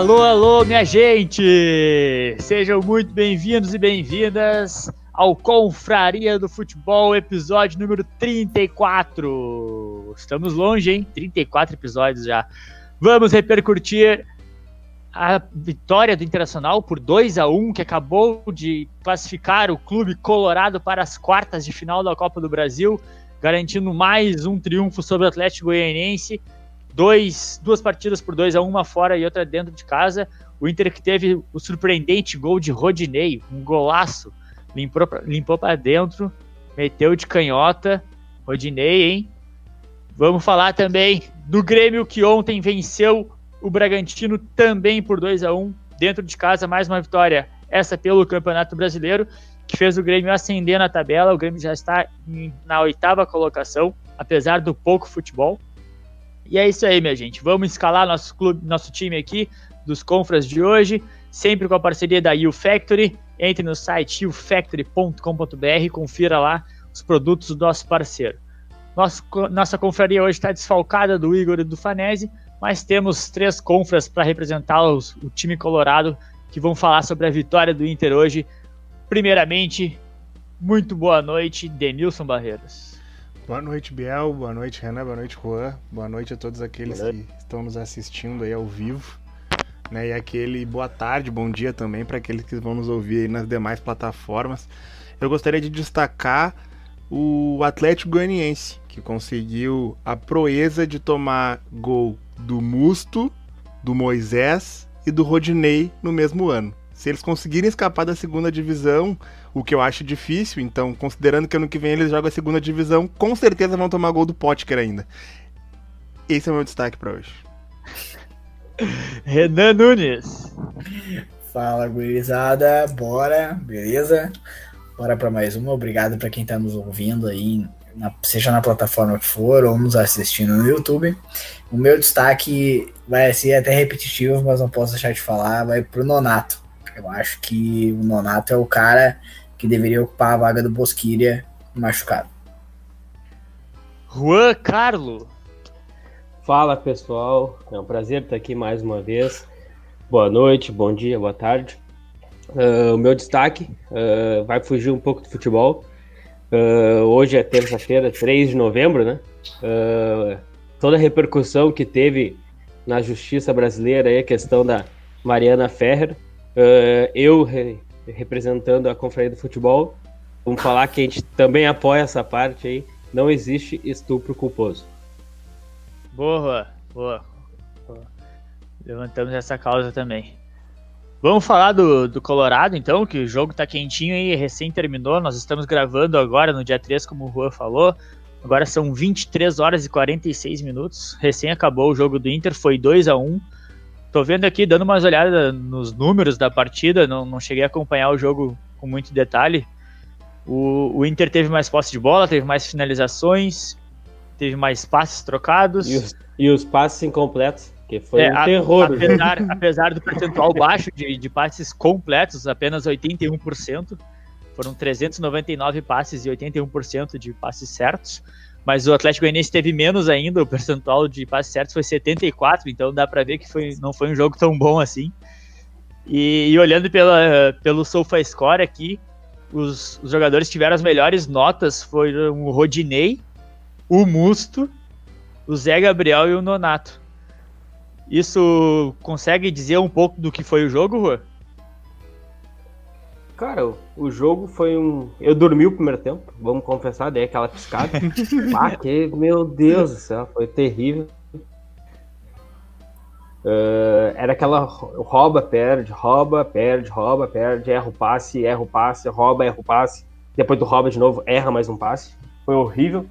Alô, alô, minha gente! Sejam muito bem-vindos e bem-vindas ao Confraria do Futebol, episódio número 34. Estamos longe, hein? 34 episódios já. Vamos repercutir a vitória do Internacional por 2 a 1 que acabou de classificar o clube colorado para as quartas de final da Copa do Brasil, garantindo mais um triunfo sobre o Atlético Goianiense. Dois, duas partidas por 2 a 1 uma fora e outra dentro de casa. O Inter que teve o surpreendente gol de Rodinei, um golaço, limpou, limpou para dentro, meteu de canhota. Rodinei, hein? Vamos falar também do Grêmio que ontem venceu o Bragantino também por 2 a 1 dentro de casa, mais uma vitória, essa pelo Campeonato Brasileiro, que fez o Grêmio ascender na tabela. O Grêmio já está na oitava colocação, apesar do pouco futebol. E é isso aí, minha gente. Vamos escalar nosso clube, nosso time aqui dos Confras de hoje, sempre com a parceria da U Factory. Entre no site ufactory.com.br, confira lá os produtos do nosso parceiro. Nosso, nossa confraria hoje está desfalcada do Igor e do Fanese, mas temos três confras para representar os, o time colorado que vão falar sobre a vitória do Inter hoje. Primeiramente, muito boa noite, Denilson Barreiros. Boa noite, Biel. Boa noite, Renan. Boa noite, Juan. Boa noite a todos aqueles que estão nos assistindo aí ao vivo. Né? E aquele boa tarde, bom dia também para aqueles que vão nos ouvir aí nas demais plataformas. Eu gostaria de destacar o Atlético Goianiense, que conseguiu a proeza de tomar gol do Musto, do Moisés e do Rodinei no mesmo ano. Se eles conseguirem escapar da segunda divisão, o que eu acho difícil, então, considerando que ano que vem eles jogam a segunda divisão, com certeza vão tomar gol do Potker ainda. Esse é o meu destaque para hoje. Renan Nunes. Fala, gurizada. Bora, beleza? Bora para mais uma. Obrigado para quem está nos ouvindo aí na, seja na plataforma que for ou nos assistindo no YouTube. O meu destaque vai ser até repetitivo, mas não posso deixar de falar, vai pro Nonato. Eu acho que o Nonato é o cara que deveria ocupar a vaga do Bosquilha machucado. Juan Carlo. Fala pessoal, é um prazer estar aqui mais uma vez. Boa noite, bom dia, boa tarde. Uh, o meu destaque uh, vai fugir um pouco do futebol, Uh, hoje é terça-feira, 3 de novembro, né? Uh, toda a repercussão que teve na justiça brasileira aí, a questão da Mariana Ferrer. Uh, eu, representando a Confraria do Futebol, vamos falar que a gente também apoia essa parte aí. Não existe estupro culposo. Boa, boa. boa. Levantamos essa causa também. Vamos falar do, do Colorado, então, que o jogo tá quentinho e recém terminou. Nós estamos gravando agora, no dia 3, como o Juan falou. Agora são 23 horas e 46 minutos. Recém acabou o jogo do Inter, foi 2 a 1 Tô vendo aqui, dando umas olhadas nos números da partida, não, não cheguei a acompanhar o jogo com muito detalhe. O, o Inter teve mais posse de bola, teve mais finalizações, teve mais passes trocados. E os, e os passes incompletos. Que foi é, um terror. Apesar, apesar do percentual baixo de, de passes completos, apenas 81%, foram 399 passes e 81% de passes certos. Mas o Atlético Goianiense teve menos ainda, o percentual de passes certos foi 74, então dá para ver que foi, não foi um jogo tão bom assim. E, e olhando pela, pelo SofaScore aqui, os, os, jogadores que tiveram as melhores notas foram o Rodinei, o Musto, o Zé Gabriel e o Nonato. Isso consegue dizer um pouco do que foi o jogo, Rua? Cara, o jogo foi um. Eu dormi o primeiro tempo, vamos confessar, dei aquela piscada. ah, que, meu Deus do céu, foi terrível. Uh, era aquela rouba, perde, rouba, perde, rouba, perde, erra o passe, erra o passe, rouba, erra o passe. Depois do rouba de novo, erra mais um passe. Foi horrível.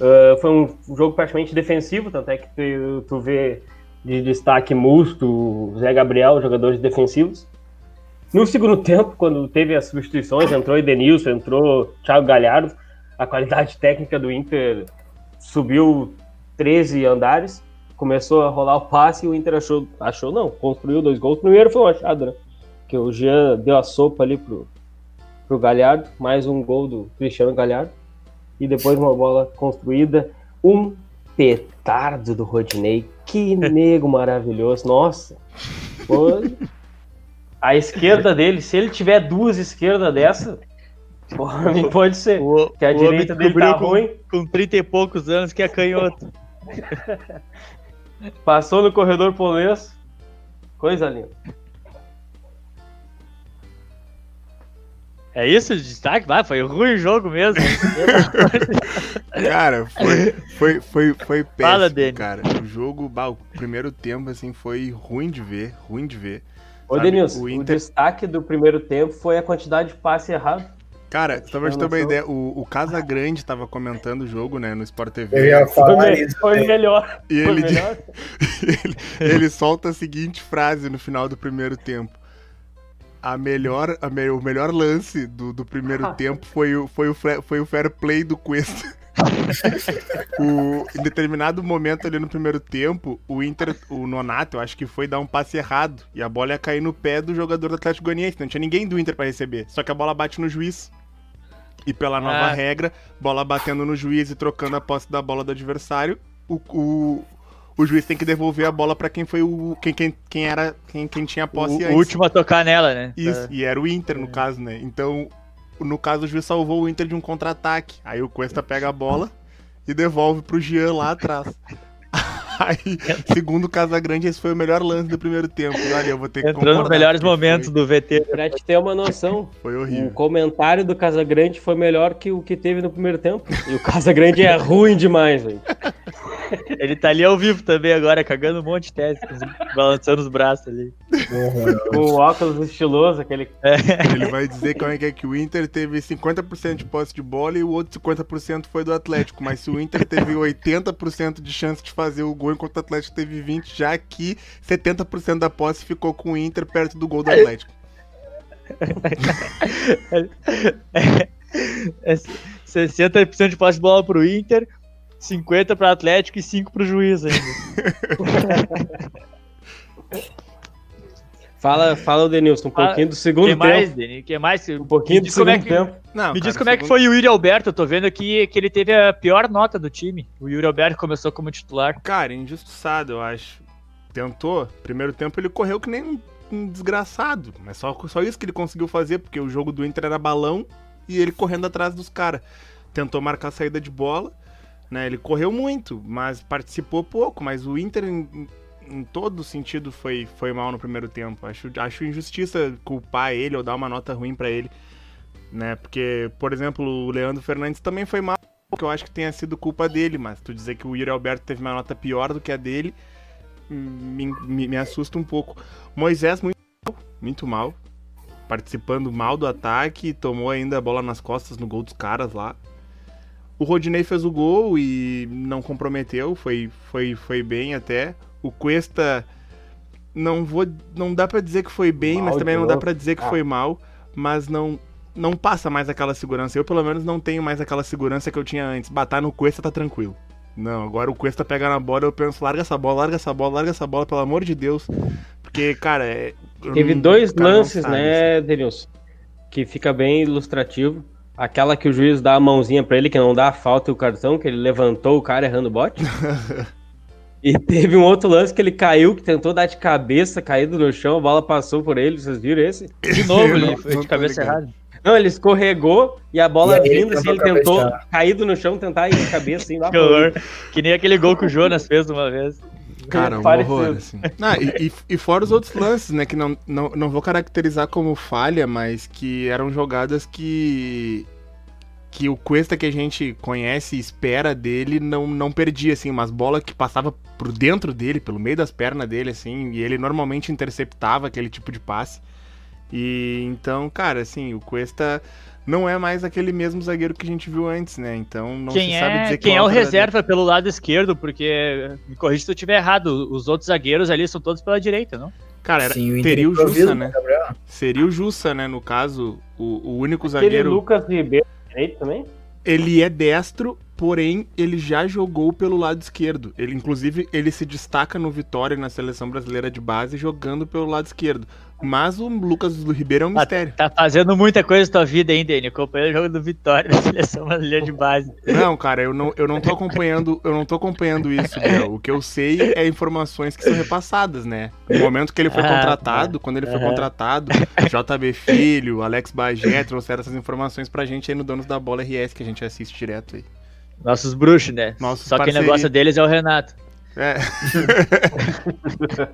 Uh, foi um jogo praticamente defensivo, tanto é que tu, tu vê de destaque Musto, Zé Gabriel, jogadores defensivos. No segundo tempo, quando teve as substituições, entrou Edenilson, entrou Thiago Galhardo, a qualidade técnica do Inter subiu 13 andares, começou a rolar o passe e o Inter achou, achou não, construiu dois gols. Primeiro foi um achado, né? Que o Jean deu a sopa ali pro, pro Galhardo, mais um gol do Cristiano Galhardo, e depois uma bola construída. Um petardo do Rodinei Que nego maravilhoso. Nossa. Pô, a esquerda dele, se ele tiver duas esquerdas dessa, porra, pode ser. O, Que a o direita homem dele tá com, ruim. com 30 e poucos anos que é canhoto. Passou no corredor polonês. Coisa linda. É isso o destaque? Vai, foi ruim o jogo mesmo. Cara, foi, foi, foi, foi péssimo, Fala, cara. O jogo, bah, o primeiro tempo, assim, foi ruim de ver, ruim de ver. Ô, Denilson, o o, Inter- destaque do primeiro tempo foi a quantidade de passe errado. Cara, só pra te ter uma ideia, o, o Casa Grande tava comentando o jogo, né, no Sport TV. Eu ia Foi, falar isso. foi né? melhor. E Foi ele, melhor. ele, ele solta a seguinte frase no final do primeiro tempo. A melhor, a me- o melhor lance do, do primeiro tempo foi o, foi, o, foi o fair play do Cuesta. O- em determinado momento ali no primeiro tempo, o Inter, o Nonato, eu acho que foi dar um passe errado. E a bola ia cair no pé do jogador do Atlético Goianiense. Não tinha ninguém do Inter pra receber. Só que a bola bate no juiz. E pela nova Ah. regra, bola batendo no juiz e trocando a posse da bola do adversário, o, o, o juiz tem que devolver a bola pra quem foi o. quem, quem, quem era. Quem, quem tinha a O, posse o antes. último a tocar nela, né? Isso, e era o Inter, no caso, né? Então, no caso, o juiz salvou o Inter de um contra-ataque. Aí o Cuesta pega a bola e devolve pro Jean lá atrás. Aí, segundo o Casagrande, esse foi o melhor lance do primeiro tempo. E olha, eu vou ter que Entrou nos melhores momentos do VT. Pra te ter uma noção, Foi, foi o horrível. comentário do Casagrande foi melhor que o que teve no primeiro tempo. E o Casagrande é ruim demais, velho. Ele tá ali ao vivo também agora, cagando um monte de teste, balançando os braços ali. Horroroso. Com o óculos estiloso, aquele. Ele vai dizer como é que é que o Inter teve 50% de posse de bola e o outro 50% foi do Atlético. Mas se o Inter teve 80% de chance de fazer o gol, enquanto o Atlético teve 20%, já que 70% da posse ficou com o Inter perto do gol do Atlético. É 60% de posse de bola pro Inter, 50% pro Atlético e 5% pro juiz ainda. Fala, fala o Denilson, um pouquinho do segundo que mais, tempo. Deni? que mais? Um pouquinho do como segundo é que- tempo. Não, Me cara, diz como é que segundo- foi o Yuri Alberto. Eu tô vendo aqui que ele teve a pior nota do time. O Yuri Alberto começou como titular. Cara, injustiçado, eu acho. Tentou. Primeiro tempo ele correu que nem um, um desgraçado. Mas só, só isso que ele conseguiu fazer, porque o jogo do Inter era balão e ele correndo atrás dos caras. Tentou marcar a saída de bola, né? Ele correu muito, mas participou pouco. Mas o Inter, em, em todo sentido, foi, foi mal no primeiro tempo. Acho, acho injustiça culpar ele ou dar uma nota ruim pra ele. Né? Porque, por exemplo, o Leandro Fernandes também foi mal que eu acho que tenha sido culpa dele, mas tu dizer que o Yuri Alberto teve uma nota pior do que a dele me, me, me assusta um pouco. Moisés muito mal, muito mal, participando mal do ataque, tomou ainda a bola nas costas no gol dos caras lá. O Rodinei fez o gol e não comprometeu, foi, foi, foi bem até. O Cuesta não vou, não dá pra dizer que foi bem, Mal mas também não dá pra dizer que Ah. foi mal, mas não não passa mais aquela segurança. Eu pelo menos não tenho mais aquela segurança que eu tinha antes. Batar no Cuesta tá tranquilo. Não, agora o Cuesta pega na bola, eu penso, larga essa bola, larga essa bola, larga essa bola, pelo amor de Deus. Porque, cara, é. Teve dois lances, sabe, assim. né, Denilson? Que fica bem ilustrativo. Aquela que o juiz dá a mãozinha pra ele, que não dá a falta e o cartão, que ele levantou o cara errando o bote. e teve um outro lance que ele caiu, que tentou dar de cabeça, caído no chão, a bola passou por ele. Vocês viram esse? De novo, ele não- foi não de cabeça ligado. errada. Não, ele escorregou e a bola E aí ele vindo, assim, ele tentou caído no chão, tentar ir de cabeça, assim, lá Que horror. Que nem aquele gol que o Jonas fez uma vez. Cara, um Parecido. horror, assim. Ah, e, e, e fora os outros lances, né? Que não, não, não vou caracterizar como falha, mas que eram jogadas que. Que o Cuesta que a gente conhece e espera dele não, não perdia, assim, umas bolas que passava por dentro dele, pelo meio das pernas dele, assim, e ele normalmente interceptava aquele tipo de passe. E então, cara, assim, o Cuesta não é mais aquele mesmo zagueiro que a gente viu antes, né? Então não Quem se sabe é, dizer que quem é o dele- reserva pelo lado esquerdo? Porque, me corrija se eu estiver errado, os outros zagueiros ali são todos pela direita, não? Cara, era, Sim, o teria o Jussa, né? Gabriel? Seria o Jussa, né? No caso, o, o único Aquele zagueiro. Lucas Ribeiro direito também? Ele é destro, porém ele já jogou pelo lado esquerdo. Ele, inclusive, ele se destaca no Vitória na seleção brasileira de base jogando pelo lado esquerdo. Mas o Lucas do Ribeiro é um mistério. Tá, tá fazendo muita coisa na tua vida, hein, Dani? Acompanhando o jogo do Vitória na seleção brasileira de base. Não, cara, eu não, eu não tô acompanhando, eu não tô acompanhando isso, Biel. O que eu sei é informações que são repassadas, né? No momento que ele foi ah, contratado, quando ele foi contratado, JB Filho, Alex Bagé trouxeram essas informações pra gente aí no Donos da Bola RS, que a gente assiste direto aí. Nossos bruxos, né? Nossos Só parceria. quem negócio deles é o Renato. É.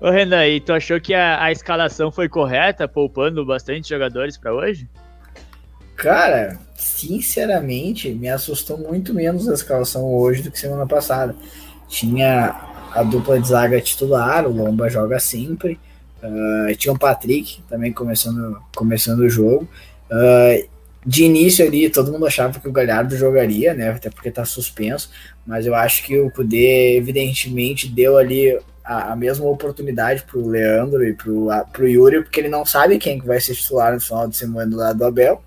Ô Renan, e tu achou que a, a escalação foi correta, poupando bastante jogadores para hoje? Cara, sinceramente, me assustou muito menos a escalação hoje do que semana passada. Tinha a dupla de zaga titular, o Lomba joga sempre. Uh, tinha o Patrick também começando, começando o jogo. Uh, de início ali, todo mundo achava que o Galhardo jogaria, né? Até porque tá suspenso. Mas eu acho que o Kudê, evidentemente, deu ali a, a mesma oportunidade pro Leandro e pro, a, pro Yuri, porque ele não sabe quem que vai ser titular no final de semana do lado do Abel.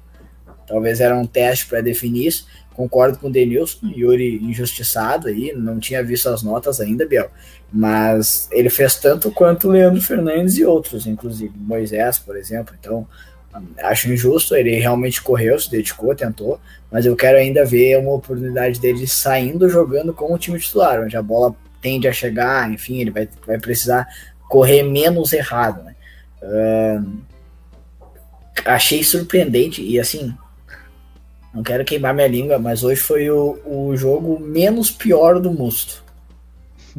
Talvez era um teste para definir isso. Concordo com o Denilson, Yuri injustiçado aí, não tinha visto as notas ainda, Biel. Mas ele fez tanto quanto o Leandro Fernandes e outros, inclusive Moisés, por exemplo. Então, acho injusto, ele realmente correu, se dedicou, tentou, mas eu quero ainda ver uma oportunidade dele saindo jogando com o time titular, onde a bola tende a chegar, enfim, ele vai, vai precisar correr menos errado, né? Uh, achei surpreendente e assim, não quero queimar minha língua, mas hoje foi o, o jogo menos pior do Musto.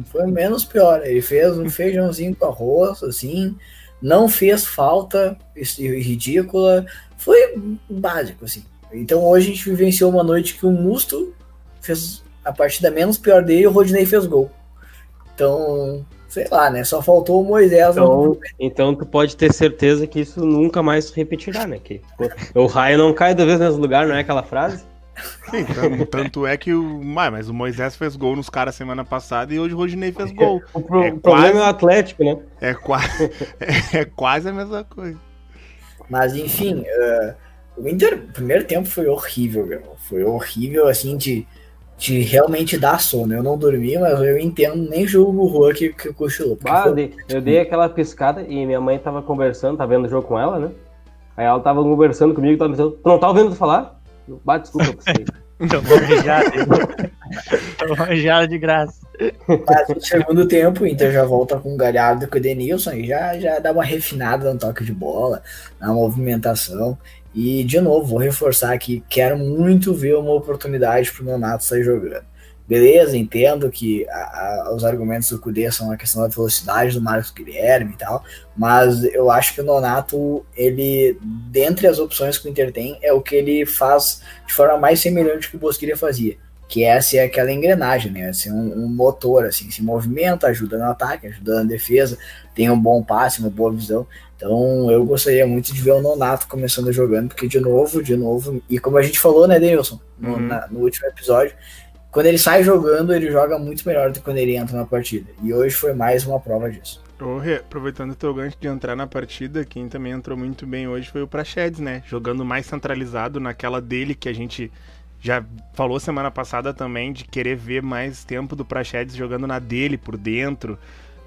Foi o menos pior. Ele fez um feijãozinho com arroz, assim, não fez falta ridícula, foi básico, assim. Então hoje a gente vivenciou uma noite que o Musto fez a partida menos pior dele e o Rodney fez gol. Então, sei lá, né? Só faltou o Moisés. Então, então tu pode ter certeza que isso nunca mais se repetirá, né? Que o raio não cai duas vezes nesse lugar, não é aquela frase? Sim, tanto, tanto, é que o. Mas o Moisés fez gol nos caras semana passada e hoje o Rodinei fez gol. o pro, é problema quase, é o Atlético, né? É, quase, é, é, quase a mesma coisa. Mas enfim, uh, o Inter, o primeiro tempo foi horrível, meu. Foi horrível, assim, de, de realmente dar sono. Eu não dormi, mas eu entendo, nem julgo o que, que cochilou. Ah, foi... eu dei aquela piscada e minha mãe tava conversando, tá vendo o jogo com ela, né? Aí ela tava conversando comigo, tava pensando, tu não tá ouvindo falar? Bate desculpa pra você. Então, manjado. manjado de graça. Mas no segundo tempo, o Inter já volta com o Galhardo e com o Denilson e já, já dá uma refinada no toque de bola, na movimentação. E, de novo, vou reforçar aqui, quero muito ver uma oportunidade para o Nonato sair jogando. Beleza, entendo que a, a, os argumentos do Cudê são a questão da velocidade do Marcos Guilherme e tal, mas eu acho que o Nonato, ele, dentre as opções que o Inter tem, é o que ele faz de forma mais semelhante que o Bosquilha fazia, que é ser aquela engrenagem, né? Ser um, um, motor, assim, se movimenta, ajuda no ataque, ajuda na defesa, tem um bom passe, uma boa visão. Então eu gostaria muito de ver o Nonato começando jogando, porque de novo, de novo, e como a gente falou, né, Denilson, no, uhum. na, no último episódio, quando ele sai jogando, ele joga muito melhor do que quando ele entra na partida. E hoje foi mais uma prova disso. aproveitando o teu gancho de entrar na partida, quem também entrou muito bem hoje foi o Prachedes, né? Jogando mais centralizado naquela dele que a gente já falou semana passada também de querer ver mais tempo do Prachedes jogando na dele por dentro,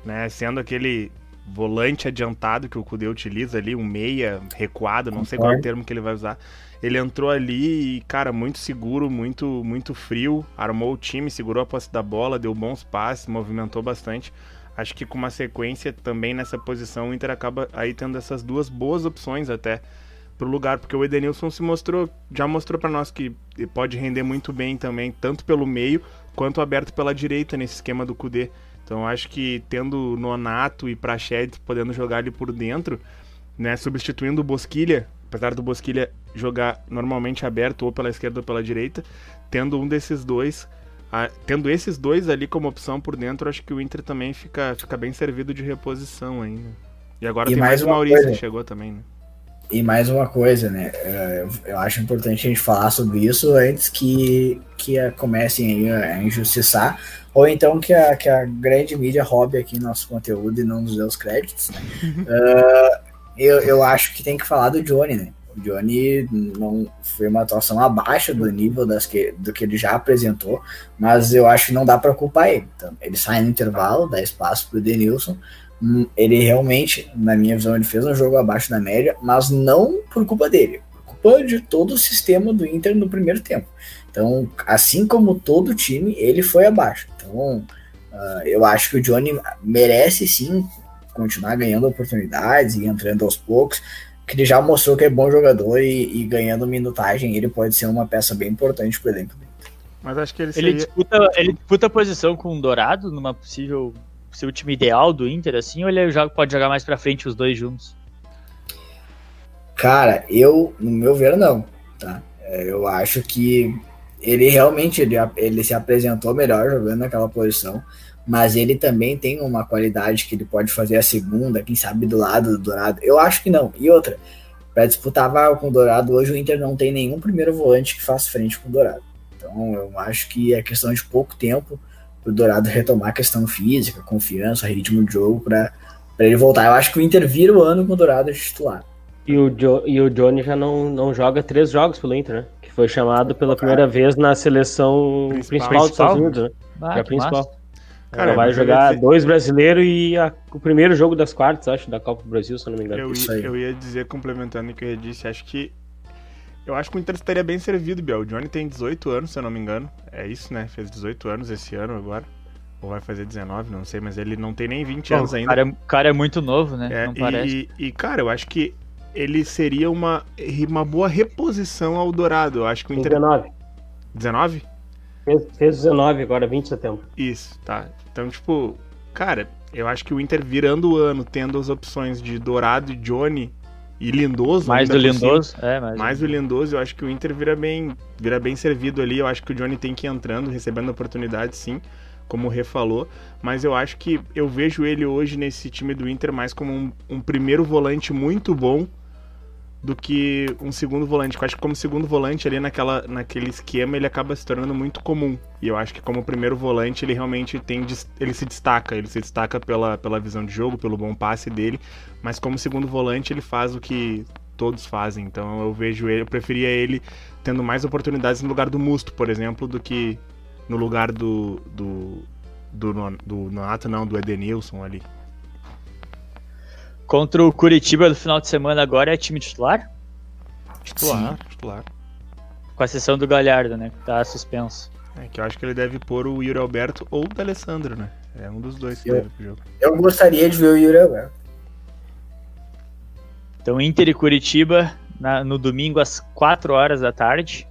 né? Sendo aquele volante adiantado que o Kudê utiliza ali, um meia recuado, não sei qual é o termo que ele vai usar. Ele entrou ali e, cara, muito seguro, muito muito frio, armou o time, segurou a posse da bola, deu bons passes, movimentou bastante. Acho que com uma sequência também nessa posição, o Inter acaba aí tendo essas duas boas opções até pro lugar, porque o Edenilson se mostrou, já mostrou para nós que pode render muito bem também, tanto pelo meio quanto aberto pela direita nesse esquema do Kudê. Então acho que tendo Nonato e Prachedes podendo jogar ali por dentro, né, substituindo o Bosquilha, apesar do Bosquilha jogar normalmente aberto ou pela esquerda ou pela direita, tendo um desses dois, a, tendo esses dois ali como opção por dentro, acho que o Inter também fica, fica bem servido de reposição ainda. E agora e tem mais, mais o Maurício coisa. que chegou também, né? E mais uma coisa, né? É, eu acho importante a gente falar sobre isso antes que, que comecem a injustiçar, ou então que a, que a grande mídia roube aqui nosso conteúdo e não nos dê os créditos. Né? uh, eu, eu acho que tem que falar do Johnny, né? O Johnny não foi uma atuação abaixo do nível das que, do que ele já apresentou, mas eu acho que não dá para culpar ele. Então, ele sai no intervalo, dá espaço para o Denilson. Hum, ele realmente, na minha visão, ele fez um jogo abaixo da média, mas não por culpa dele, por culpa de todo o sistema do Inter no primeiro tempo. Então, assim como todo time, ele foi abaixo. Então, uh, eu acho que o Johnny merece sim continuar ganhando oportunidades e entrando aos poucos que ele já mostrou que é bom jogador e, e, ganhando minutagem ele pode ser uma peça bem importante pro elenco dele. Mas acho que ele, seria... ele disputa ele disputa a posição com o Dourado numa possível seu time ideal do Inter assim ou ele joga, pode jogar mais para frente os dois juntos? Cara, eu no meu ver não, tá? É, eu acho que ele realmente ele, ele se apresentou melhor jogando naquela posição mas ele também tem uma qualidade que ele pode fazer a segunda, quem sabe do lado do Dourado. Eu acho que não. E outra, para disputar vaga com o Dourado, hoje o Inter não tem nenhum primeiro volante que faça frente com o Dourado. Então eu acho que é questão de pouco tempo para o Dourado retomar a questão física, confiança, ritmo de jogo para ele voltar. Eu acho que o Inter vira o ano com o Dourado de titular. E o, jo e o Johnny já não, não joga três jogos pelo Inter, né? Que foi chamado pela primeira vez na seleção principal, principal dos Estados Unidos, né? Ah, é principal. Massa. Cara, vai jogar dizer... dois brasileiros e a, o primeiro jogo das quartas, acho, da Copa do Brasil, se eu não me engano. Eu, ia, eu ia dizer, complementando o que eu disse, acho que. Eu acho que o Inter estaria bem servido, Biel. O Johnny tem 18 anos, se eu não me engano. É isso, né? Fez 18 anos esse ano agora. Ou vai fazer 19, não sei, mas ele não tem nem 20 Bom, anos ainda. O cara, é, cara é muito novo, né? É, não parece. E, e, cara, eu acho que ele seria uma, uma boa reposição ao Dourado. Eu acho que o Inter. 19. 19? Fez, fez 19 agora, 20 de setembro. Isso, tá. Então, tipo, cara, eu acho que o Inter virando o ano, tendo as opções de Dourado e Johnny e Lindoso. Mais do Lindoso, é, mais. Mais do Lindoso, eu acho que o Inter vira bem, vira bem servido ali. Eu acho que o Johnny tem que ir entrando, recebendo oportunidade, sim, como o Rê falou. Mas eu acho que eu vejo ele hoje nesse time do Inter mais como um, um primeiro volante muito bom do que um segundo volante. Eu acho que como segundo volante ali naquela, naquele esquema ele acaba se tornando muito comum. E eu acho que como primeiro volante ele realmente tem ele se destaca, ele se destaca pela, pela visão de jogo, pelo bom passe dele, mas como segundo volante ele faz o que todos fazem. Então eu vejo ele, eu preferia ele tendo mais oportunidades no lugar do Musto, por exemplo, do que no lugar do do do, do, Nonato, não, do Edenilson ali. Contra o Curitiba do final de semana agora é time titular? Titular, Sim. titular. Com a sessão do Galhardo, né? Que tá suspenso. É que eu acho que ele deve pôr o Yuri Alberto ou o D'Alessandro, né? É um dos dois que eu, deve pro jogo. Eu gostaria de ver o Yuri Alberto. Então, Inter e Curitiba na, no domingo às 4 horas da tarde,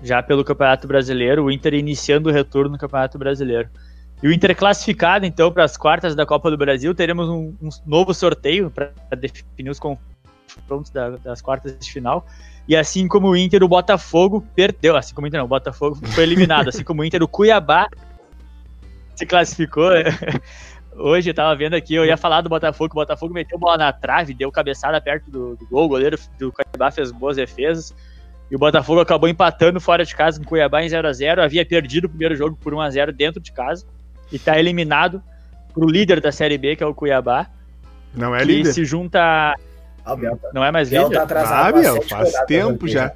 já pelo Campeonato Brasileiro, o Inter iniciando o retorno no Campeonato Brasileiro. E o Inter classificado, então, para as quartas da Copa do Brasil, teremos um, um novo sorteio para definir os confrontos da, das quartas de final. E assim como o Inter, o Botafogo perdeu. Assim como o Inter, não, o Botafogo foi eliminado. assim como o Inter, o Cuiabá se classificou. Hoje eu tava vendo aqui, eu ia falar do Botafogo, o Botafogo meteu bola na trave, deu cabeçada perto do, do gol, o goleiro do Cuiabá fez boas defesas. E o Botafogo acabou empatando fora de casa com o Cuiabá em 0 a 0 Havia perdido o primeiro jogo por 1 a 0 dentro de casa e tá eliminado pro líder da Série B, que é o Cuiabá. Não é que líder? se junta. Ah, não é mais Biel líder? Tá atrasado ah, Biel, faz tempo já.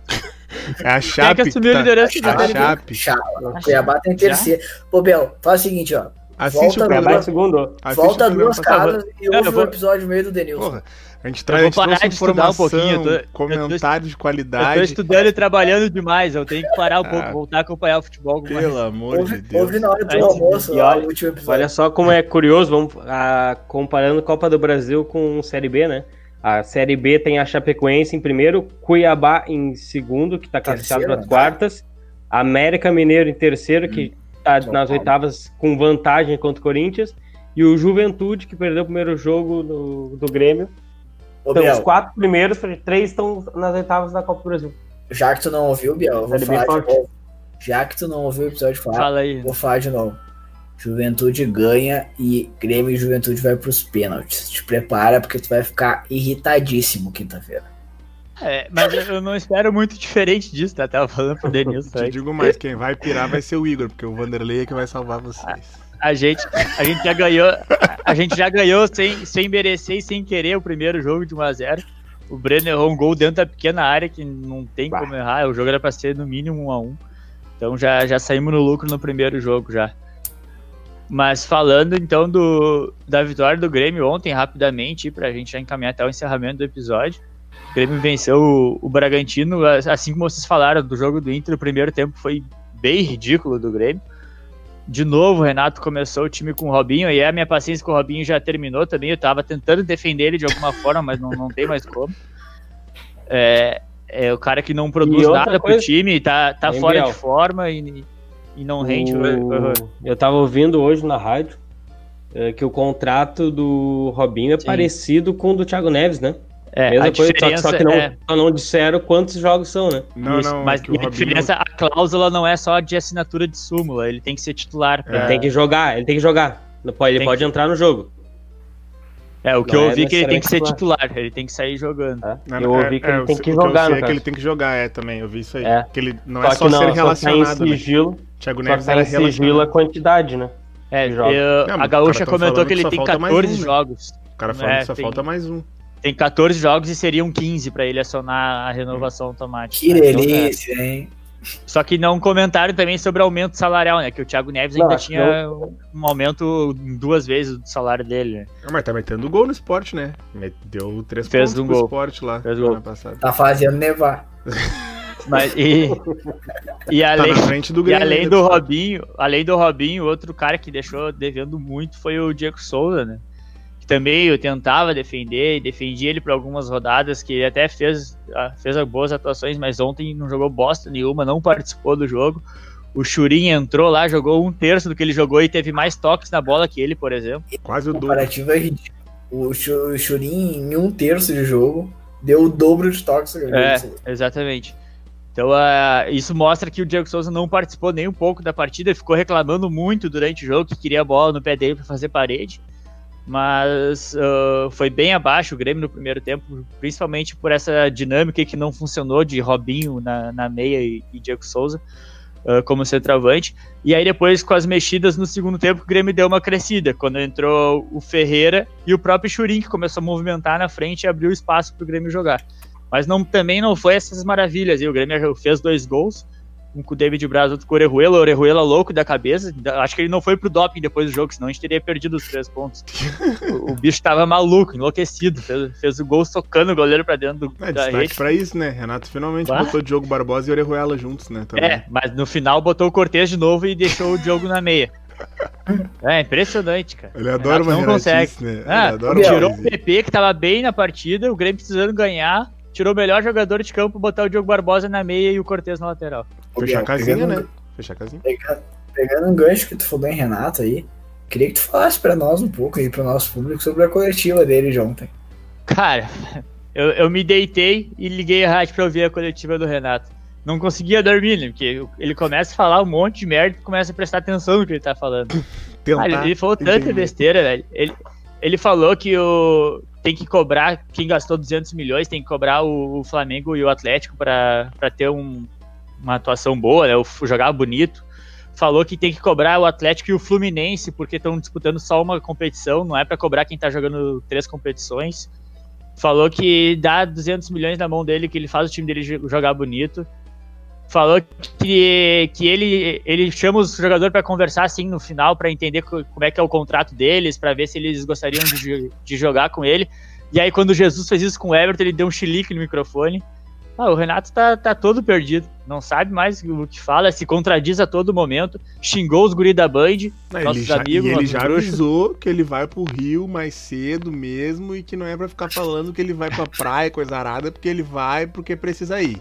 É a Chape. É que assumiu tá... a liderança da Série Chape. Chape. O Cuiabá tem terceiro. Pô, Biel, faz o seguinte, ó. Assiste volta o Cuiabá duas, segundo. Volta duas casas e ouve o episódio meio do Denilson. Porra. A gente traz, eu vou parar de estudar um pouquinho. Tô, comentários de qualidade. Eu tô estudando e trabalhando demais. Eu tenho que parar um pouco, ah, voltar a acompanhar o futebol. Pelo mais. amor ouve, de Deus. Ouve na hora do almoço, olha, o último episódio. Olha só como é curioso, vamos a, comparando Copa do Brasil com Série B, né? A Série B tem a Chapecoense em primeiro, Cuiabá em segundo, que está classificado para as quartas, América Mineiro em terceiro, que hum, nas oitavas com vantagem contra o Corinthians, e o Juventude, que perdeu o primeiro jogo do, do Grêmio, Ô, então, Biel, os quatro primeiros, três estão nas oitavas da Copa do Brasil. Já que tu não ouviu, Biel, eu vou falar de novo. Já que tu não ouviu o episódio falar, Fala aí. vou falar de novo. Juventude ganha e Grêmio e Juventude vai pros pênaltis. Te prepara porque tu vai ficar irritadíssimo quinta-feira. É, mas eu não espero muito diferente disso, tá? Tava falando pro Denilson. Te digo mais, quem vai pirar vai ser o Igor, porque o Vanderlei é que vai salvar vocês a gente, a gente já ganhou, a gente já ganhou sem, sem merecer e sem querer o primeiro jogo de 1 a 0 O Breno errou um gol dentro da pequena área que não tem Bah. como errar. O jogo era pra ser no mínimo um a um. Então já, já saímos no lucro no primeiro jogo já. Mas falando então do, da vitória do Grêmio ontem, rapidamente, pra gente já encaminhar até o encerramento do episódio. O Grêmio venceu o, o Bragantino, assim como vocês falaram do jogo do Inter, o primeiro tempo foi bem ridículo do Grêmio. De novo, o Renato começou o time com o Robinho, e a minha paciência com o Robinho já terminou também. Eu tava tentando defender ele de alguma forma, mas não, não tem mais como. É, é o cara que não produz nada pro coisa- time, tá, tá fora Biel? de forma e, e não rende. O- Eu tava ouvindo hoje na rádio é, que o contrato do Robinho é Sim. parecido com o do Thiago Neves, né? É, Mesma a coisa, só que, diferença só que não, é, só não disseram quantos jogos são, né? Não, isso, não, mas é que a Robinho- diferença, a cláusula não é só de assinatura de súmula, ele tem que ser titular. pra- É. Ele tem que jogar, ele tem que jogar. Não pode, ele Tem pode entrar no jogo. É, o que Não eu é ouvi é que ele tem que ser titular, ele tem que sair jogando. tá? Não, Eu é- ouvi que é, ele o- tem que eu jogar, sei no é que ele tem que jogar, é, também, eu vi isso aí. É. Que ele não Só é que só não, ser só tá em relacionado, né? sigilo, Thiago só Neves que tá em sigilo a relacionado. quantidade, né? É, que joga. eu- Não, a Gaúcha tão comentou que ele que só tem falta mais 14 um, né? jogos. O cara falando É, que só tem- falta mais um. Tem 14 jogos e seriam 15 pra ele acionar a renovação automática. Que Então, é. delícia, hein? Só que não comentaram também sobre aumento salarial, né? Que o Thiago Neves Não, ainda que tinha um aumento duas vezes do salário dele. né? Ah, Mas tá metendo gol no esporte, né? Deu três Fez pontos um gol. esporte lá Fez gol. ano passado. Tá fazendo nevar. Mas, e, e Tá além, frente do E além do? Robinho, além do Robinho, outro cara que deixou devendo muito foi o Diego Souza, né? Que também eu tentava defender, e defendi ele por algumas rodadas, que ele até fez, ah, fez boas atuações, mas ontem não jogou bosta nenhuma, não participou do jogo. O Churin entrou lá, jogou um terço do que ele jogou e teve mais toques na bola que ele, por exemplo. Quase o dobro. comparativo é ridículo. O Chu- o Churin, em um terço de jogo, deu o dobro de toques. É, exatamente. Então, ah, isso mostra que o Diego Souza não participou nem um pouco da partida, ficou reclamando muito durante o jogo que queria a bola no pé dele para fazer parede. Mas ah, foi bem abaixo o Grêmio no primeiro tempo, principalmente por essa dinâmica que não funcionou de Robinho na, na meia e, e Diego Souza ah, como centroavante. E aí depois com as mexidas no segundo tempo o Grêmio deu uma crescida, quando entrou o Ferreira e o próprio Churin que começou a movimentar na frente e abriu espaço para o Grêmio jogar. Mas não, também não foi essas maravilhas. E o Grêmio fez dois gols, um com o David Braz, outro com o Orejuela. O Orejuela louco da cabeça. Acho que ele não foi pro doping depois do jogo, senão a gente teria perdido os três pontos. o, o bicho tava maluco, enlouquecido. Fez, fez o gol socando o goleiro pra dentro do, É, da destaque rede. pra isso, né? Renato finalmente Bah. botou Diogo Barbosa e Orejuela juntos, né? Também. É, mas no final botou o Cortez de novo e deixou o Diogo na meia. É impressionante, cara. Ele adora uma não consegue. Né? Ah, Ele adora tirou o PP que tava bem na partida, o Grêmio precisando ganhar, tirou o melhor jogador de campo, botar o Diogo Barbosa na meia e o Cortez na lateral. Fechar a casinha, pegando- né? Fechar a casinha. Pegando, pegando um gancho que tu falou em Renato aí, queria que tu falasse pra nós um pouco aí, pro nosso público, sobre a coletiva dele de ontem. Cara, eu, eu me deitei e liguei a rádio pra ouvir a coletiva do Renato. Não conseguia dormir, né? Porque ele começa a falar um monte de merda e começa a prestar atenção no que ele tá falando. Tentar Ah, ele, ele falou tanta besteira, velho. Ele, ele falou que o, tem que cobrar, quem gastou 200 milhões, tem que cobrar o, o Flamengo e o Atlético pra ter um- uma atuação boa, né? Jogar bonito. Falou que tem que cobrar o Atlético e o Fluminense, porque estão disputando só uma competição, não é pra cobrar quem tá jogando três competições. Falou que dá 200 milhões na mão dele, que ele faz o time dele jo- jogar bonito. Falou que, que ele, ele chama os jogadores para conversar assim no final, para entender co- como é que é o contrato deles, para ver se eles gostariam de, de jogar com ele. E aí, quando o Jesus fez isso com o Everton, ele deu um chilique no microfone. Ah, o Renato tá, tá todo perdido, não sabe mais o que fala, se contradiz a todo momento, xingou os guri da Band, Não, ele nossos já, amigos, ele já bruxos. avisou que ele vai pro Rio mais cedo mesmo e que não é pra ficar falando que ele vai pra praia, coisa arada, porque ele vai porque precisa ir.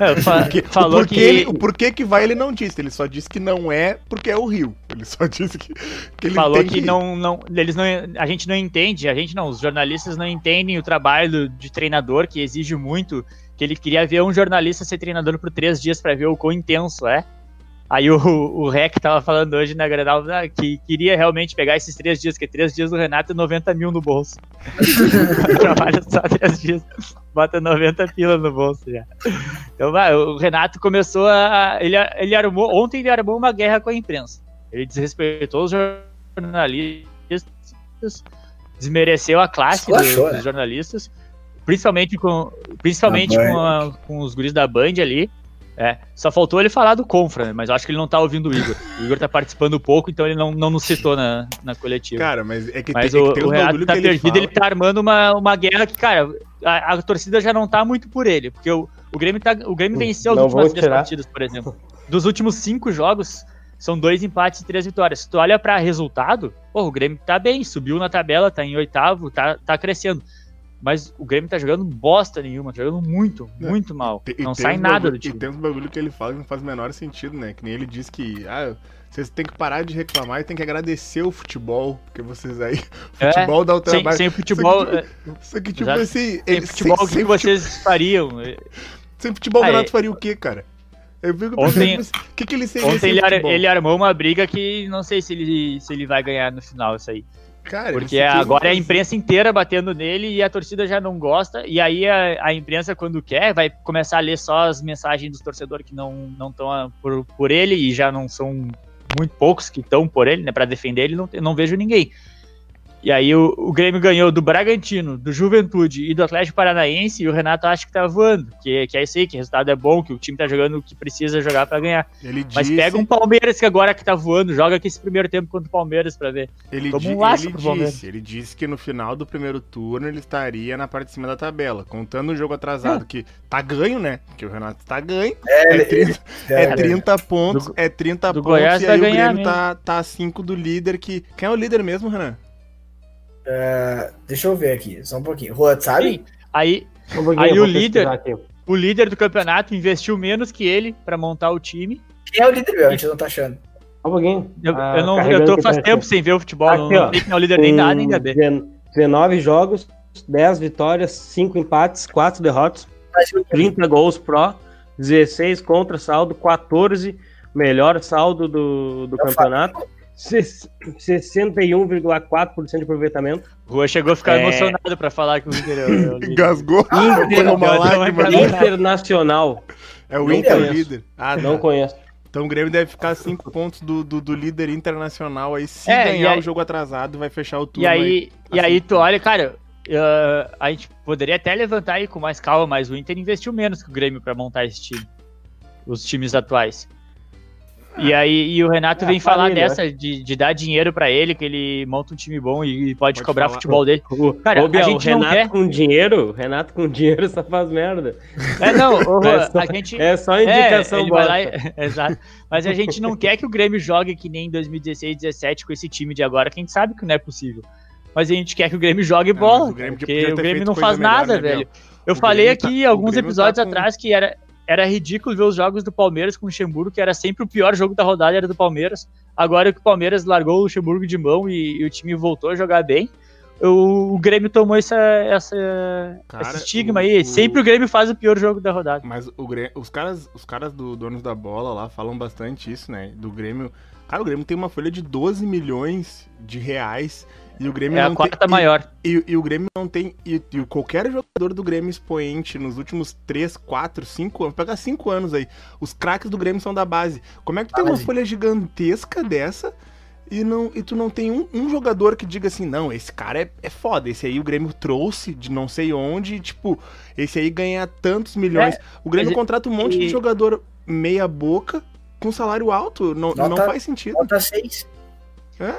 É, fa- Porque, falou o porquê que ele- o porquê que vai ele não disse, ele só disse que não é porque é o Rio. Ele só disse que, que ele falou que ir. não, não, eles não, a gente não entende, a gente não, os jornalistas não entendem o trabalho de treinador que exige muito, que ele queria ver um jornalista ser treinador por três dias para ver o quão intenso é. Aí o, o Rec tava falando hoje na Granal ah, que queria realmente pegar esses três dias, que três dias do Renato e 90 mil no bolso. Trabalha só três dias, bota 90 pila no bolso já. Então vai, o Renato começou a. Ele, ele armou. Ontem ele armou uma guerra com a imprensa. Ele desrespeitou os jornalistas, desmereceu a classe Esculachou, dos, né? dos jornalistas principalmente com, principalmente com, a, com os guris da Band ali. É, só faltou ele falar do Confra, né? mas eu acho que ele não tá ouvindo o Igor. O Igor tá participando pouco, então ele não, não nos citou na, na coletiva. Cara, mas é que mas tem, o, é que tem o Renato bagulho tá que ele perdido, fala. ele tá armando uma, uma guerra que, cara, a, a torcida já não tá muito por ele, porque o, o Grêmio, tá, o Grêmio venceu as últimas partidas, por exemplo. Dos últimos cinco jogos, são dois empates e três vitórias. Se tu olha pra resultado, pô, o Grêmio tá bem, subiu na tabela, tá em oitavo, tá, tá crescendo. Mas o Grêmio tá jogando bosta nenhuma, tá jogando muito, Não, muito mal. E não sai nada bagulho- do time. E tem uns bagulho que ele fala que não faz o menor sentido, né? Que nem ele diz que, ah, vocês têm que parar de reclamar e tem que agradecer o futebol, porque vocês aí, É, futebol dá o Sem, trabalho. sem o futebol, Isso é, Só que, tipo assim, sem ele, futebol, sem, o que sem, vocês fariam? É, sem futebol, o Ah, Renato é. faria o quê, cara? Eu fico Ontem- pensando, o que, que ele seria Ontem sem ele, ar- futebol? ele armou uma briga que não sei se ele, se ele vai ganhar no final isso aí. Cara, Porque fez agora é a imprensa inteira batendo nele e a torcida já não gosta. E aí a, a imprensa, quando quer, vai começar a ler só as mensagens dos torcedores que não estão por, por ele e já não são muito poucos que estão por ele, né? Pra defender ele, não, não vejo ninguém. E aí o, o Grêmio ganhou do Bragantino, do Juventude e do Atlético Paranaense e o Renato acha que tá voando, que, que é isso aí, que o resultado é bom, que o time tá jogando o que precisa jogar pra ganhar. Ele Mas disse, pega um Palmeiras que agora que tá voando, joga aqui esse primeiro tempo contra o Palmeiras pra ver. ele, toma um ele pro Palmeiras. disse, ele disse que no final do primeiro turno ele estaria na parte de cima da tabela, contando o jogo atrasado, que tá ganho, né? Que o Renato tá ganho, É, é 30, é é, 30 pontos, Do- é 30 do pontos, Goiás e vai aí o Grêmio tá, tá a 5 do líder, que... Quem é o líder mesmo, Renan? Deixa eu ver aqui, só um pouquinho. Tu sabe? Sim. Aí um Aí o líder- aqui. o líder do campeonato investiu menos que ele pra montar o time. Quem é o líder? A gente não tá achando. Um pouquinho. Eu, Ah, eu não, eu tô aqui faz tempo ti. sem ver o futebol, Aqui, não, sei quem é o líder nem nada, nem da Com B. 19 jogos, 10 vitórias, 5 empates, 4 derrotas, 30 gols pró, 16 contra saldo, 14 melhor saldo do, do Eu campeonato, ses- 61,4% de aproveitamento. Rua chegou a ficar É. emocionado pra falar que o líder é o, é o líder. Gasgou, Inter- não. Internacional, É o Não Inter conheço. líder. Ah, não tá. conheço. Então o Grêmio deve ficar 5 pontos do, do, do líder internacional aí. Se É, e ganhar aí- o jogo atrasado, vai fechar o turno E aí, e Assim. aí tu olha, cara, uh, a gente poderia até levantar aí com mais calma, mas o Inter investiu menos que o Grêmio pra montar esse time. Os times atuais. E aí e o Renato É, vem falar família, dessa, de, de dar dinheiro pra ele, que ele monta um time bom e pode, Pode cobrar falar. futebol dele. O, Cara, Ô, a gente o não Renato quer- com dinheiro, o Renato com dinheiro só faz merda. É, não, Rua, É só- a gente. É só É, indicação lá boa. e- Exato. Mas a gente não quer que o Grêmio jogue que nem em 2016, 17 com esse time de agora, que a gente sabe que não é possível. Mas a gente quer que o Grêmio jogue É, bola, o Grêmio porque o Grêmio não faz melhor, nada, né, velho. Eu O falei Grêmio tá- aqui o alguns episódios tá com- atrás que era, era ridículo ver os jogos do Palmeiras com o Luxemburgo, que era sempre o pior jogo da rodada, era do Palmeiras. Agora que o Palmeiras largou o Luxemburgo de mão e, e o time voltou a jogar bem, o, o Grêmio tomou essa, essa, Cara, esse estigma o- aí. o- Sempre o Grêmio faz o pior jogo da rodada. Mas o Grêmio, os caras, os caras do donos da bola lá falam bastante isso, né? Do Grêmio. Cara, o Grêmio tem uma folha de 12 milhões de reais e o Grêmio É a não quarta tem, e- maior. E, e o Grêmio não tem. E, e qualquer jogador do Grêmio expoente nos últimos 3, 4, 5 anos, pega 5 anos aí. Os craques do Grêmio são da base. Como é que tu tem uma folha gigantesca dessa e, não, e tu não tem um, um jogador que diga assim, não, esse cara é, é foda. Esse aí o Grêmio trouxe de não sei onde, e, tipo, esse aí ganha tantos milhões. o Grêmio e- contrata um monte de e- jogador meia boca com salário alto. Não, não Nota- faz sentido. Nota 6.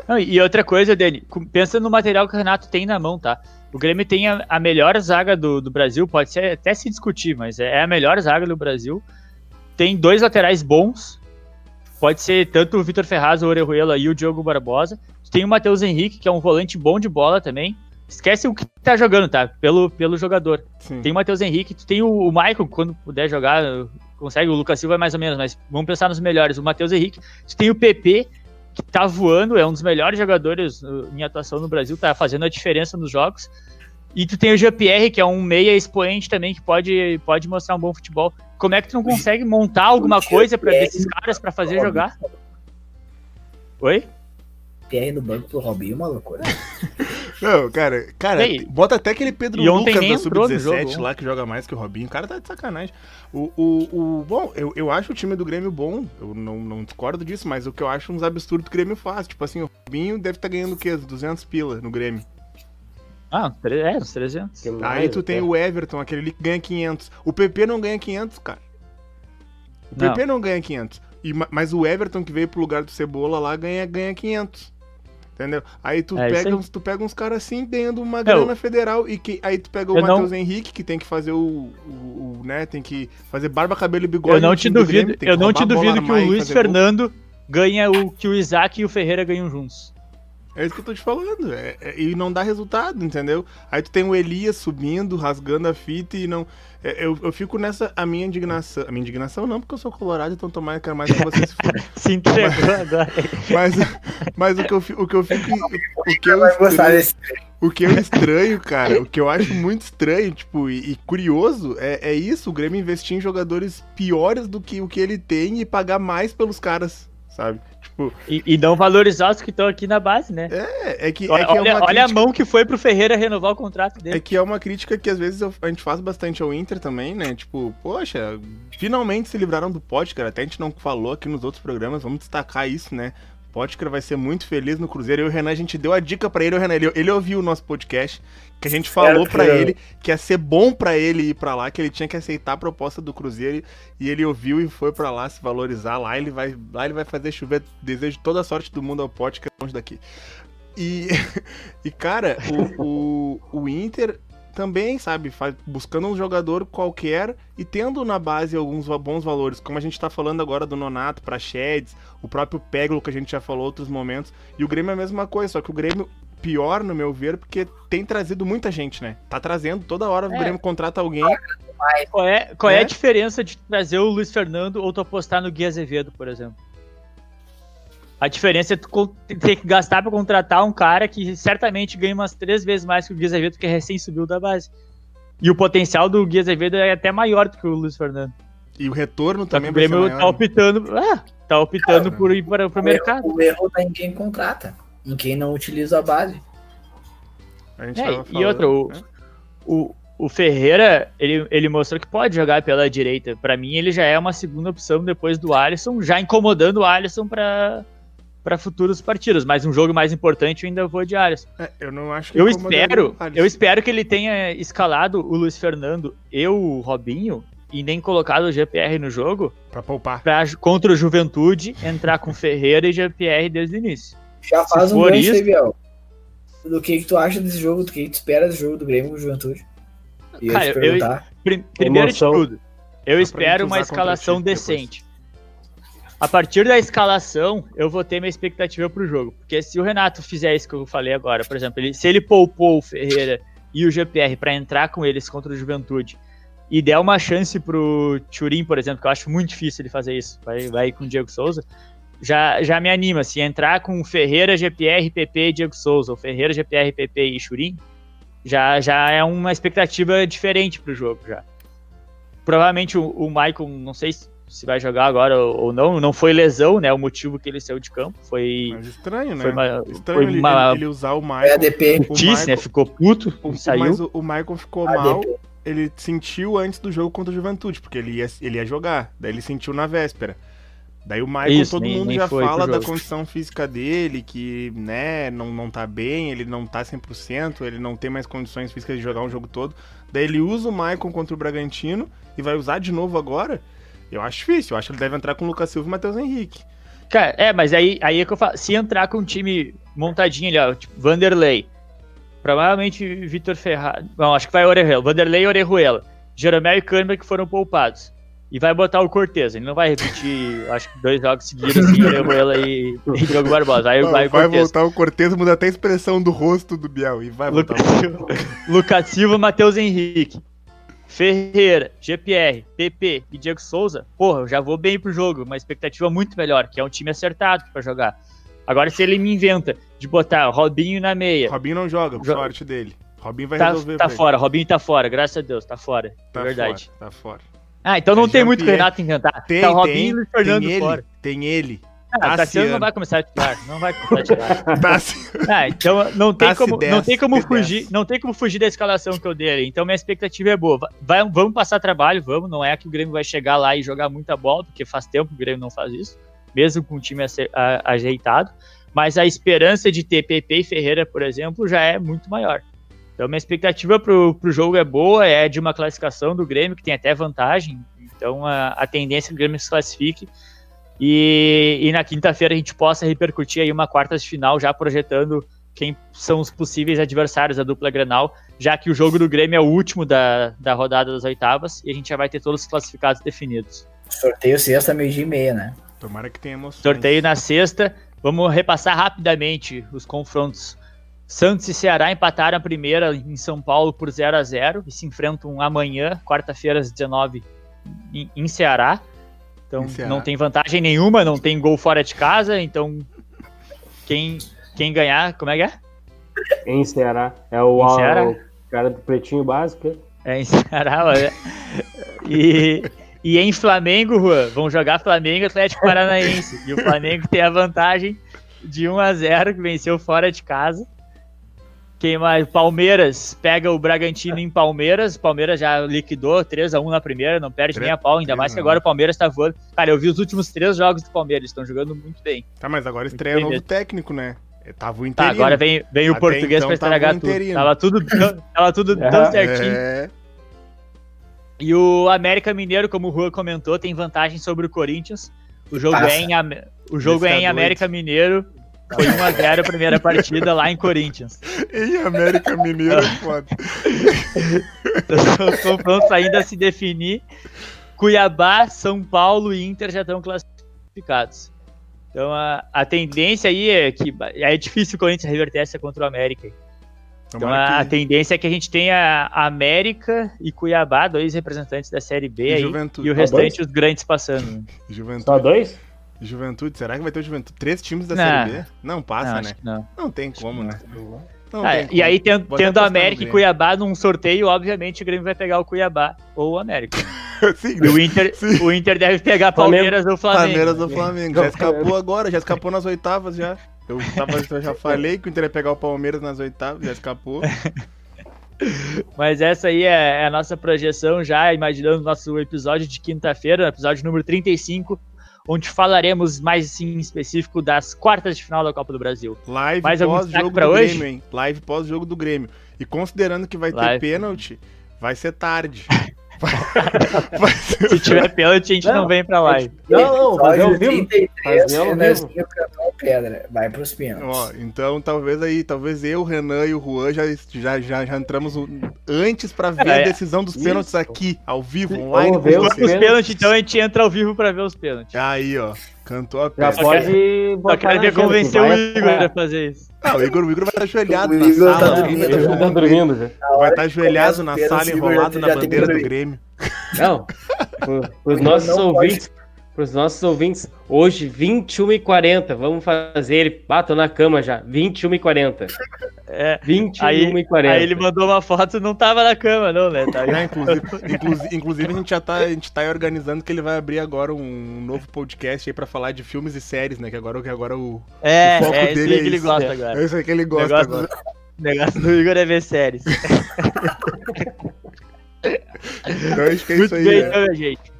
Não, e outra coisa, Dani, pensa no material que o Renato tem na mão, tá? O Grêmio tem a, a melhor zaga do, do Brasil, pode ser até se discutir, mas é a melhor zaga do Brasil. Tem dois laterais bons, pode ser tanto o Vitor Ferraz, o Orejuela e o Diogo Barbosa. Tem o Matheus Henrique, que é um volante bom de bola também. Esquece o que tá jogando, tá? Pelo, pelo jogador. Sim. Tem o Matheus Henrique, tu tem o, o Michael, quando puder jogar, consegue, o Lucas Silva é mais ou menos, mas vamos pensar nos melhores. O Matheus Henrique, tu tem o PP, que tá voando, é um dos melhores jogadores uh, em atuação no Brasil, tá fazendo a diferença nos jogos. E tu tem o GPR, que é um meia expoente também, que pode, pode mostrar um bom futebol. Como é que tu não consegue montar alguma coisa para desses caras para fazer jogar? Oi? PR no banco pro Robinho, uma loucura. Não, cara, cara, E aí? bota até aquele Pedro Lucas da entrou no Sub-17 jogo. lá que joga mais que o Robinho. O cara tá de sacanagem. O, o, o, bom, eu, eu acho o time do Grêmio bom, eu não, não discordo disso, mas o que eu acho uns absurdos que o Grêmio faz. Tipo assim, o Robinho deve estar ganhando o quê? 200 pila no Grêmio. Ah, é, uns 300. Que Aí tu tem o Everton, aquele que ganha 500. O PP não ganha 500, cara. O PP não, não ganha 500. E, mas o Everton que veio pro lugar do Cebola lá ganha, ganha 500. Entendeu? Aí tu, é pega, uns, tu pega uns caras assim ganhando uma grana federal e que aí tu pega o Matheus não... Henrique que tem que fazer o, o, o, né, tem que fazer barba, cabelo e bigode. Eu não te duvido, Grêmio, eu não te duvido que o Luiz Fernando gol. ganha o que o Isaac e o Ferreira ganham juntos. É isso que eu tô te falando. É, é, e não dá resultado, entendeu? Aí tu tem o Elias subindo, rasgando a fita e não. É, eu, eu fico nessa. A minha indignação. A minha indignação não, porque eu sou colorado, então tomar quero mais que vocês se Se entregou agora. Mas, mas o, que eu, o que eu fico. O que eu estranho, o que eu estranho, cara, o que eu acho muito estranho, tipo, e, e curioso, é, é isso: o Grêmio investir em jogadores piores do que o que ele tem e pagar mais pelos caras, sabe? Tipo... E, e não valorizar os que estão aqui na base, né? É, é que. Olha, é que é olha, olha a mão que foi pro Ferreira renovar o contrato dele. É que é uma crítica que às vezes a gente faz bastante ao Inter também, né? Tipo, poxa, finalmente se livraram do pote, cara. Até a gente não falou aqui nos outros programas, vamos destacar isso, né? Potker vai ser muito feliz no Cruzeiro. Eu e o Renan, a gente deu a dica para ele. O Renan, ele, ele, ouviu o nosso podcast, que a gente falou para ele que ia ser bom para ele ir para lá, que ele tinha que aceitar a proposta do Cruzeiro. E ele ouviu e foi para lá se valorizar. Lá ele vai, lá ele vai fazer chover. Desejo toda a sorte do mundo ao Potker longe daqui. E, e cara, o, o, o Inter também, sabe, faz, buscando um jogador qualquer e tendo na base alguns bons valores, como a gente tá falando agora do Nonato, Praxedes, o próprio Peglo que a gente já falou outros momentos, e o Grêmio é a mesma coisa, só que o Grêmio pior, no meu ver, porque tem trazido muita gente, né? Tá trazendo toda hora o é. Grêmio contrata alguém. Qual é, qual é. é a diferença de trazer o Luiz Fernando ou tu apostar no Gui Azevedo, por exemplo? A diferença é tu ter que gastar para contratar um cara que certamente ganha umas três vezes mais que o Gui Azevedo, que recém subiu da base. E o potencial do Gui Azevedo é até maior do que o Luiz Fernando. E o retorno também o Grêmio tá optando, ah, tá optando cara, por ir para o mercado. O erro tá em quem contrata, em quem não utiliza a base. A é, falando, e outra, o, né? o, o Ferreira, ele, ele mostrou que pode jogar pela direita. Para mim, ele já é uma segunda opção depois do Alisson, já incomodando o Alisson para para futuros partidos, mas um jogo mais importante eu ainda vou de Alisson. É, eu não acho que eu espero, eu espero que ele tenha escalado o Luiz Fernando e o Robinho e nem colocado o GPR no jogo para poupar. Pra, contra o Juventude entrar com Ferreira e GPR desde o início. Já faz Se um gancho isso... Biel. Do que, que tu acha desse jogo, do que, que tu espera desse jogo do Grêmio com o Juventude? Cara, eu, eu, primeiro de tudo, eu espero uma escalação decente a partir da escalação, eu vou ter minha expectativa pro jogo. Porque se o Renato fizer isso que eu falei agora, por exemplo, ele, se ele poupou o Ferreira e o GPR para entrar com eles contra o Juventude e der uma chance pro Turim, por exemplo, que eu acho muito difícil ele fazer isso, vai, vai com o Diego Souza, já, já me anima. Se entrar com Ferreira, GPR, PP e Diego Souza, ou Ferreira, GPR, PP e Churim, já, já é uma expectativa diferente pro jogo já. Provavelmente o, o Michael, não sei se se vai jogar agora ou não. Não foi lesão, né? O motivo que ele saiu de campo foi. Mas estranho, né? Foi uma, estranho foi uma... ele, usar o Michael. É ADP. O Michael, né? Ficou puto o, saiu. Mas o, o Michael ficou ADP. mal. Ele sentiu antes do jogo contra o Juventude, porque ele ia, ele ia jogar. Daí ele sentiu na véspera. Daí o Michael, Isso, todo nem, mundo nem já fala da condição física dele, que, né, não, não tá bem, ele não tá 100%, ele não tem mais condições físicas de jogar um jogo todo. Daí ele usa o Michael contra o Bragantino e vai usar de novo agora. Eu acho difícil. Eu acho que ele deve entrar com o Lucas Silva e Matheus Henrique. Cara, é, mas aí, aí é que eu falo. Se entrar com um time montadinho ali, ó, tipo, Vanderlei. Provavelmente Vitor Ferraz. Não, acho que vai Orejuela. Vanderlei e Orejuela. Jeromel e Câmara que foram poupados. E vai botar o Cortez. Ele não vai repetir, acho que dois jogos seguidos assim, Orejuela e, e Diogo Barbosa. Aí não, vai, vai voltar o Cortez, muda até a expressão do rosto do Biel. E vai voltar. Lucas, Lucas Silva, Matheus Henrique. Ferreira, GPR, PP e Diego Souza, porra, eu já vou bem pro jogo, uma expectativa muito melhor, que é um time acertado para jogar. Agora, se ele me inventa de botar Robinho na meia. Robinho não joga, por jo sorte dele. Robinho vai tá, resolver. Tá fora. Robinho tá fora, graças a Deus, tá fora. Tá é verdade. Fora, tá fora. Ah, então não é tem muito Renato inventar. Tem, tá Robinho tem, e Fernando tem ele, fora. Tem ele. Ah, Tassiano não vai começar a titular, não vai começar a titular. ah, então não tem como, não tem como fugir, não tem como fugir da escalação que eu dei ali. Então minha expectativa é boa. Vai, vamos passar trabalho, vamos, não é que o Grêmio vai chegar lá e jogar muita bola, porque faz tempo que o Grêmio não faz isso, mesmo com o time ajeitado, mas a esperança de ter PP e Ferreira, por exemplo, já é muito maior. Então, minha expectativa pro, pro jogo é boa, é de uma classificação do Grêmio, que tem até vantagem. Então, a, a tendência é que o Grêmio se classifique. E, e na quinta-feira a gente possa repercutir aí uma quartas de final, já projetando quem são os possíveis adversários da dupla Grenal, já que o jogo do Grêmio é o último da, da rodada das oitavas e a gente já vai ter todos os classificados definidos. Sorteio sexta, meio-dia e meia, né? Tomara que tenha emoção. Sorteio na sexta. Vamos repassar rapidamente os confrontos. Santos e Ceará empataram a primeira em São Paulo por 0 a 0 e se enfrentam amanhã, quarta-feira, às 19 em, em Ceará. Então Ceará. não tem vantagem nenhuma, não tem gol fora de casa, então quem, quem ganhar, como é que é? Em Ceará. É o, Em Ceará? o cara do pretinho básico. É em Ceará, olha. E, e em Flamengo, Juan, vão jogar Flamengo e Atlético Paranaense. E o Flamengo tem a vantagem de 1 a 0 que venceu fora de casa. Quem mais? Palmeiras pega o Bragantino em Palmeiras. Palmeiras já liquidou 3 a 1 na primeira, não perde Tre- nem a pau, ainda três mais que agora o Palmeiras tá voando. Cara, eu vi os últimos três jogos do Palmeiras, estão jogando muito bem. Tá, mas agora estreia bem novo mesmo. técnico, né? Tava o Tá, interino. agora vem, vem o Até português então pra estragar tudo. interino. Tava tudo, tava tudo tão É. certinho. É, E o América Mineiro, como o Rua comentou, tem vantagem sobre o Corinthians. O jogo Passa. é em, o jogo Esse é tá em. América Mineiro. Foi 1x0 a primeira partida lá em Corinthians. e América Mineiro foda. Os confrontos ainda a se definir. Cuiabá, São Paulo e Inter já estão classificados. Então a, a tendência aí é que é difícil o Corinthians reverter essa contra o América. Então a, a tendência é que a gente tenha América e Cuiabá, dois representantes da Série B E aí, Juventude. e o Tá restante os grandes passando. Juventude. Só dois? Juventude, será que vai ter o Juventude? Três times da Não. Série B? Não passa, Não, né? não. Não tem como, né? Não Ah, tem e como. aí, tendo, tendo América e. Cuiabá num sorteio, obviamente o Grêmio vai pegar o Cuiabá ou o América. Sim, E o Inter, Sim. o Inter deve pegar Palmeiras ou Flamengo. Palmeiras do Flamengo. Já escapou agora, já escapou nas oitavas já. Eu, tava, eu já falei que o Inter ia pegar o Palmeiras nas oitavas, já escapou. Mas essa aí é, é a nossa projeção já, imaginando o nosso episódio de quinta-feira, episódio número 35, onde falaremos mais assim, em específico das quartas de final da Copa do Brasil. Live Mais destaque pra do hoje? Grêmio, hein? Live pós-jogo do Grêmio. E considerando que vai ter Live. pênalti, vai ser tarde. Se tiver pênalti, a gente não, Não, vem pra live. Não, não, fazer ao vivo. 33, Fazer ao cantou pedra. Vai pros. Ó, então talvez aí, talvez eu, o Renan e o Juan já, já, já, já entramos antes pra ver É, a decisão dos isso. pênaltis aqui, ao vivo, online. vamos ver os pênaltis. pênaltis, então a gente entra ao vivo pra ver os pênaltis. Aí, ó, cantou a Já peça. pode Só botar quero ver convencer o Igor a fazer isso. Ah, o Igor, o Igor vai estar ajoelhado O na Igor tá sala. dormindo, vai Ele estar- tá dormindo já. vai estar ajoelhado na sala, enrolado já na bandeira do. Grêmio. Não. Não nossos pode. Ouvintes, pros nossos ouvintes, hoje, 21 e 40 vamos fazer ele. Ah, tô na cama já. 21 e 40 É, 21 Aí- e 40 aí ele mandou uma foto não tava na cama, não, né? Tá É, inclusive, inclusive, inclusive, a gente já tá, a gente tá aí organizando que ele vai abrir agora um novo podcast aí pra falar de filmes e séries, né? Que agora, que agora o. É, O foco é esse dele aí é que ele isso. gosta agora. É isso aí que ele gosta negócio, agora. do, negócio do Igor é ver séries. Então acho que é Muito isso aí. bem, né? então, gente.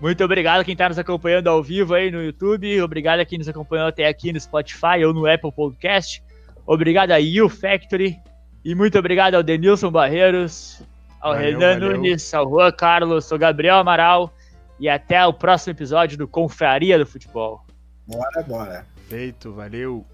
Muito obrigado a quem está nos acompanhando ao vivo aí no YouTube. Obrigado a quem nos acompanhou até aqui no Spotify ou no Apple Podcast. Obrigado a You Factory. E muito obrigado ao Denilson Barreiros, ao Valeu, Renan valeu. Nunes, ao Juan Carlos, ao Gabriel Amaral. E até o próximo episódio do Confraria do Futebol. Bora, bora. Feito, valeu.